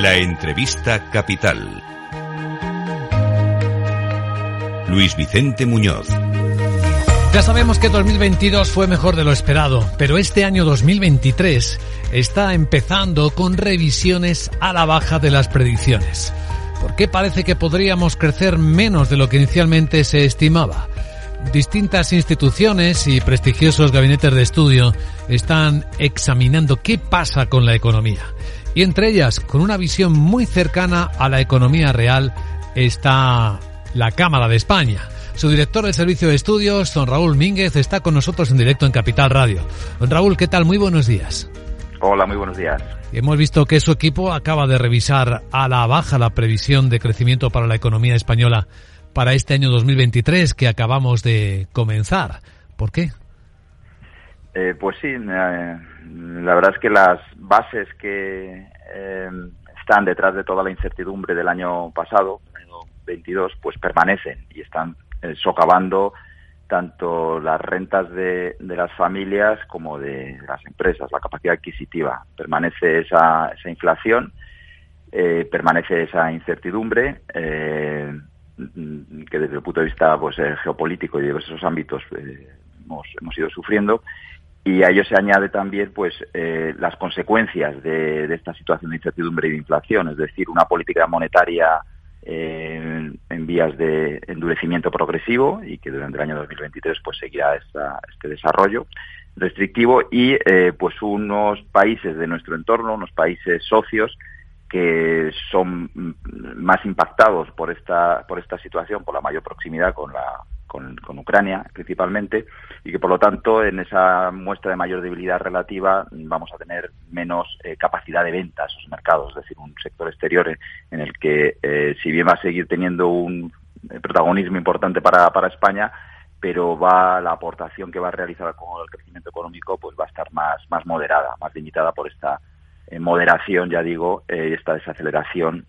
La entrevista capital. Luis Vicente Muñoz. Ya sabemos que 2022 fue mejor de lo esperado, pero este año 2023 está empezando con revisiones a la baja de las predicciones. ¿Por qué parece que podríamos crecer menos de lo que inicialmente se estimaba? Distintas instituciones y prestigiosos gabinetes de estudio están examinando qué pasa con la economía. Y entre ellas, con una visión muy cercana a la economía real, está la Cámara de España. Su director del Servicio de Estudios, don Raúl Mínguez, está con nosotros en directo en Capital Radio. Don Raúl, ¿qué tal? Muy buenos días. Hola, muy buenos días. Hemos visto que su equipo acaba de revisar a la baja la previsión de crecimiento para la economía española para este año 2023 que acabamos de comenzar. ¿Por qué? Eh, pues sí, eh, la verdad es que las bases que eh, están detrás de toda la incertidumbre del año pasado, año 22, pues permanecen y están socavando tanto las rentas de, las familias como de las empresas, la capacidad adquisitiva. Permanece esa, esa inflación, permanece esa incertidumbre. Que desde el punto de vista pues, geopolítico y de diversos ámbitos hemos, hemos ido sufriendo. Y a ello se añade también pues eh, las consecuencias de, esta situación de incertidumbre y de inflación, es decir, una política monetaria eh, en vías de endurecimiento progresivo y que durante el año 2023 pues seguirá esta, este desarrollo restrictivo y eh, pues unos países de nuestro entorno, unos países socios que son más impactados por esta por esta situación por la mayor proximidad con la con, con, Ucrania principalmente y que por lo tanto en esa muestra de mayor debilidad relativa vamos a tener menos eh, capacidad de venta a esos mercados, es decir, un sector exterior en el que eh, si bien va a seguir teniendo un eh, protagonismo importante para, para España, pero va la aportación que va a realizar con el crecimiento económico pues va a estar más más moderada, más limitada por esta moderación, ya digo, eh, esta desaceleración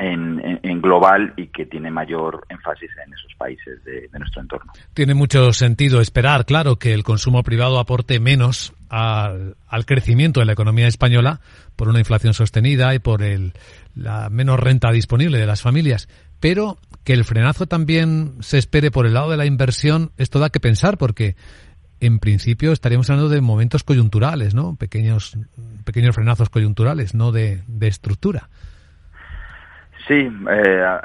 en, global y que tiene mayor énfasis en esos países de, nuestro entorno. Tiene mucho sentido esperar, claro, que el consumo privado aporte menos al, al crecimiento de la economía española por una inflación sostenida y por el, la menos renta disponible de las familias. Pero que el frenazo también se espere por el lado de la inversión, esto da que pensar porque en principio estaríamos hablando de momentos coyunturales, ¿no? Pequeños, pequeños frenazos coyunturales, no de, de estructura. Sí, eh,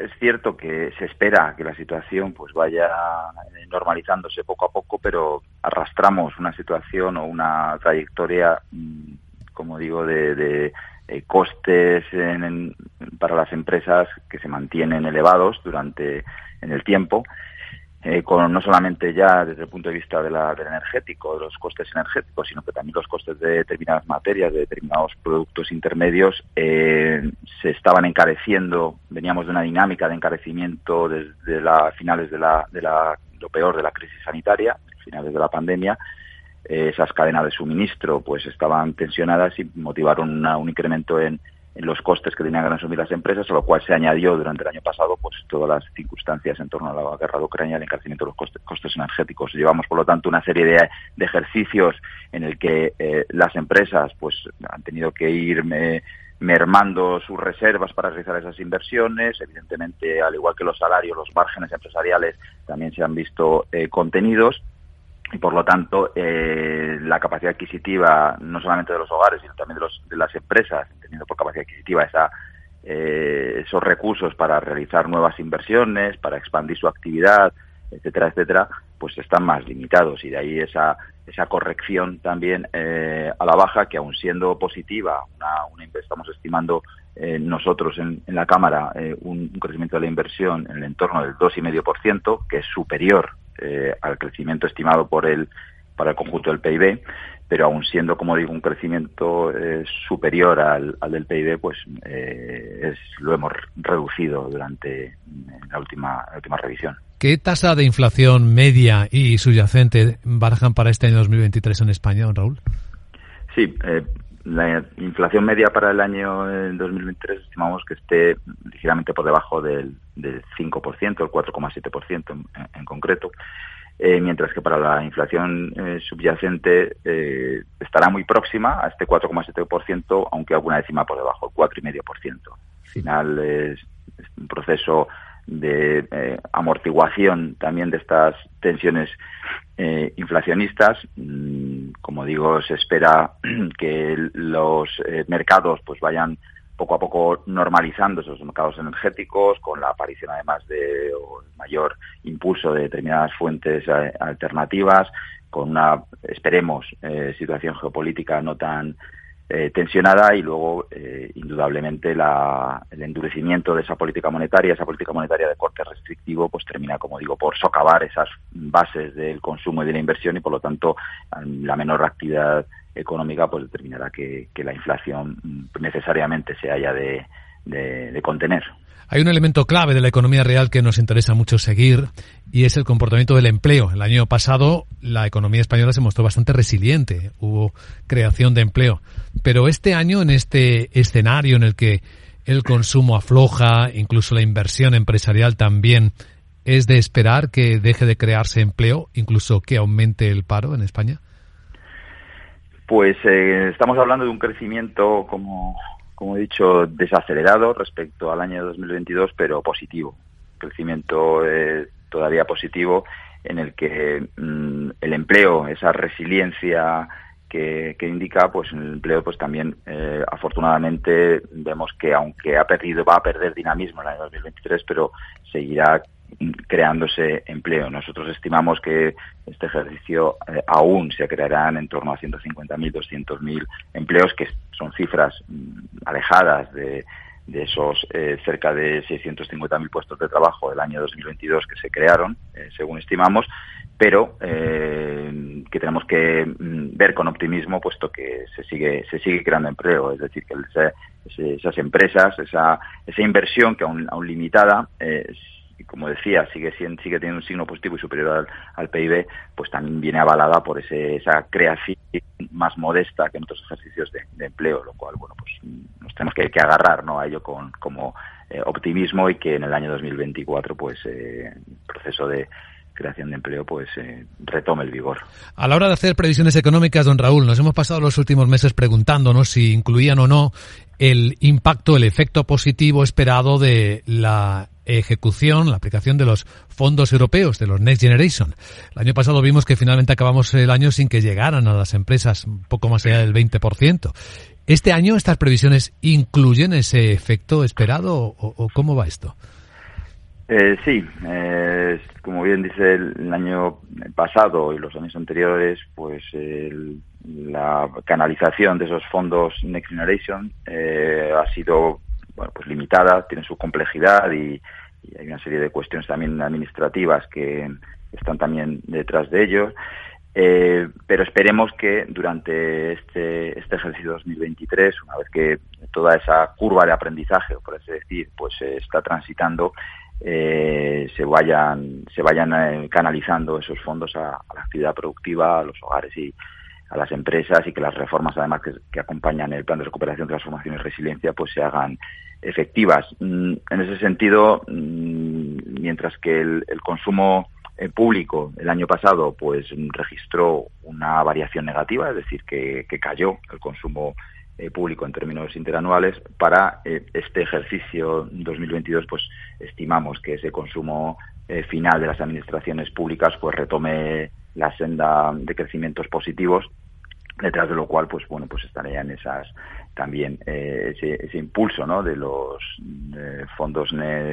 es cierto que se espera que la situación pues vaya normalizándose poco a poco, pero arrastramos una situación o una trayectoria, mm, como digo, de, de eh, costes en, para las empresas que se mantienen elevados durante en el tiempo eh, con no solamente ya desde el punto de vista de la, del energético, de los costes energéticos, sino que también los costes de determinadas materias, de determinados productos intermedios, eh, se estaban encareciendo, veníamos de una dinámica de encarecimiento desde la, finales de la, de la, lo peor de la crisis sanitaria, finales de la pandemia, eh, esas cadenas de suministro pues estaban tensionadas y motivaron una, un incremento en, en los costes que tenían que asumir las empresas, a lo cual se añadió durante el año pasado pues todas las circunstancias en torno a la guerra de Ucrania, el encarecimiento de los costes, energéticos. Llevamos, por lo tanto, una serie de, ejercicios en el que eh, las empresas pues han tenido que ir me, mermando sus reservas para realizar esas inversiones. Evidentemente, al igual que los salarios, los márgenes empresariales también se han visto eh, contenidos y por lo tanto eh, la capacidad adquisitiva no solamente de los hogares sino también de, los, de las empresas teniendo por capacidad adquisitiva esa, eh, esos recursos para realizar nuevas inversiones para expandir su actividad etcétera etcétera pues están más limitados. Y de ahí esa esa corrección también eh, a la baja que aun siendo positiva una, una estamos estimando eh, nosotros en, en, la cámara eh, un, un, crecimiento de la inversión en el entorno del dos y medio por ciento que es superior eh, al crecimiento estimado por el para el conjunto del PIB, pero aún siendo, como digo, un crecimiento eh, superior al, al, del PIB, pues eh, es, lo hemos reducido durante la última, la última revisión. ¿Qué tasa de inflación media y subyacente barajan para este año 2023 en España, don Raúl? Sí, eh, la inflación media para el año 2023 estimamos que esté ligeramente por debajo del, del 5%, el 4,7% en, en concreto. mientras que para la inflación subyacente estará muy próxima a este 4,7%, aunque alguna décima por debajo, el 4,5%. Al final es un proceso de eh, amortiguación también de estas tensiones eh, inflacionistas. Como digo, se espera que los eh, mercados pues vayan poco a poco normalizando esos mercados energéticos con la aparición además de mayor impulso de determinadas fuentes alternativas con una esperemos situación geopolítica no tan eh, tensionada y luego, eh, indudablemente, la, el endurecimiento de esa política monetaria, esa política monetaria de corte restrictivo, pues termina, como digo, por socavar esas bases del consumo y de la inversión y, por lo tanto, la menor actividad económica pues determinará que, la inflación necesariamente se haya de, de contener. Hay un elemento clave de la economía real que nos interesa mucho seguir y es el comportamiento del empleo. El año pasado la economía española se mostró bastante resiliente, hubo creación de empleo, pero este año en este escenario en el que el consumo afloja, incluso la inversión empresarial también, ¿es de esperar que deje de crearse empleo, incluso que aumente el paro en España? Pues eh, estamos hablando de un crecimiento, como como he dicho, desacelerado respecto al año 2022, pero positivo. Crecimiento eh, todavía positivo en el que mm, el empleo, esa resiliencia que, indica, pues el empleo, pues también eh, afortunadamente vemos que aunque ha perdido, va a perder dinamismo en el año 2023, pero seguirá creándose empleo. Nosotros estimamos que este ejercicio eh, aún se crearán en torno a 150.000, 200.000 empleos, que son cifras mm, alejadas de, esos eh, cerca de 650.000 puestos de trabajo del año 2022 que se crearon, eh, según estimamos, pero que tenemos que mm, ver con optimismo, puesto que se sigue se sigue creando empleo, es decir, que esas empresas, esa, esa inversión que aún, aún limitada, como decía, sigue, sigue teniendo un signo positivo y superior al, PIB, pues también viene avalada por ese, esa creación más modesta que en otros ejercicios de, empleo, lo cual, bueno, pues nos tenemos que, agarrar ¿no? a ello con como eh, optimismo y que en el año 2024, pues eh, el proceso de creación de empleo pues eh, retome el vigor. A la hora de hacer previsiones económicas, don Raúl, nos hemos pasado los últimos meses preguntándonos si incluían o no el impacto, el efecto positivo esperado de la ejecución, la aplicación de los fondos europeos, de los Next Generation. El año pasado vimos que finalmente acabamos el año sin que llegaran a las empresas un poco más allá del 20%. ¿Este año estas previsiones incluyen ese efecto esperado o, cómo va esto? Eh, sí, eh, como bien dice el, año pasado y los años anteriores, pues la canalización de esos fondos Next Generation eh, ha sido bueno, pues limitada, tiene su complejidad y, hay una serie de cuestiones también administrativas que están también detrás de ellos. Eh, pero esperemos que durante este, este ejercicio 2023, una vez que toda esa curva de aprendizaje, por así decir, pues se está transitando, eh, se vayan, se vayan eh, canalizando esos fondos a, la actividad productiva, a los hogares y a las empresas y que las reformas además que, acompañan el plan de recuperación, transformación y resiliencia pues se hagan efectivas. Mm, en ese sentido, mm, mientras que el, consumo eh, público el año pasado pues registró una variación negativa, es decir, que, cayó el consumo eh, público en términos interanuales, para eh, este ejercicio 2022 pues estimamos que ese consumo final de las administraciones públicas pues retome la senda de crecimientos positivos detrás de lo cual pues bueno pues estarían esas también eh, ese, impulso ¿no? de los fondos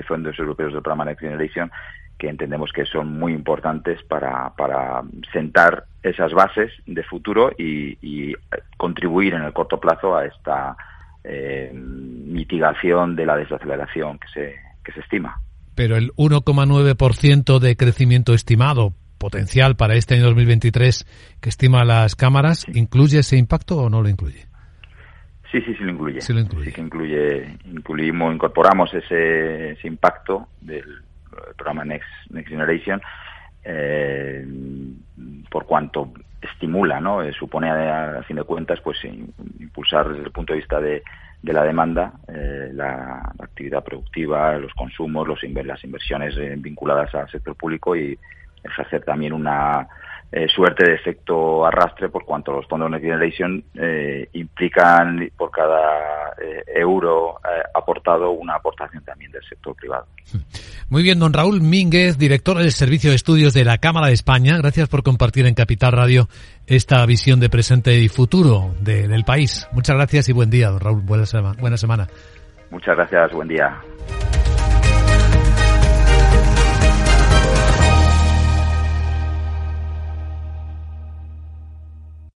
fondos europeos del programa Next Generation que entendemos que son muy importantes para, para sentar esas bases de futuro y, contribuir en el corto plazo a esta eh, mitigación de la desaceleración que se, que se estima. Pero el 1,9% de crecimiento estimado potencial para este año 2023 que estima las cámaras, ¿incluye ese impacto o no lo incluye? Sí, sí, sí lo incluye. Sí, lo incluye. que incluye, incluimos, incorporamos ese, ese impacto del programa Next, Next Generation eh, por cuanto estimula, ¿no? Eh, supone a, fin de cuentas, pues impulsar desde el punto de vista de, la demanda, eh, la, actividad productiva, los consumos, los las inversiones vinculadas al sector público y ejercer también una eh, suerte de efecto arrastre por cuanto los fondos Next Generation eh, implican por cada eh, euro aportado una aportación también del sector privado. Muy bien, don Raúl Mínguez, director del Servicio de Estudios de la Cámara de España. Gracias por compartir en Capital Radio esta visión de presente y futuro del país. Muchas gracias y buen día, don Raúl. Buena, buena semana. Muchas gracias, buen día.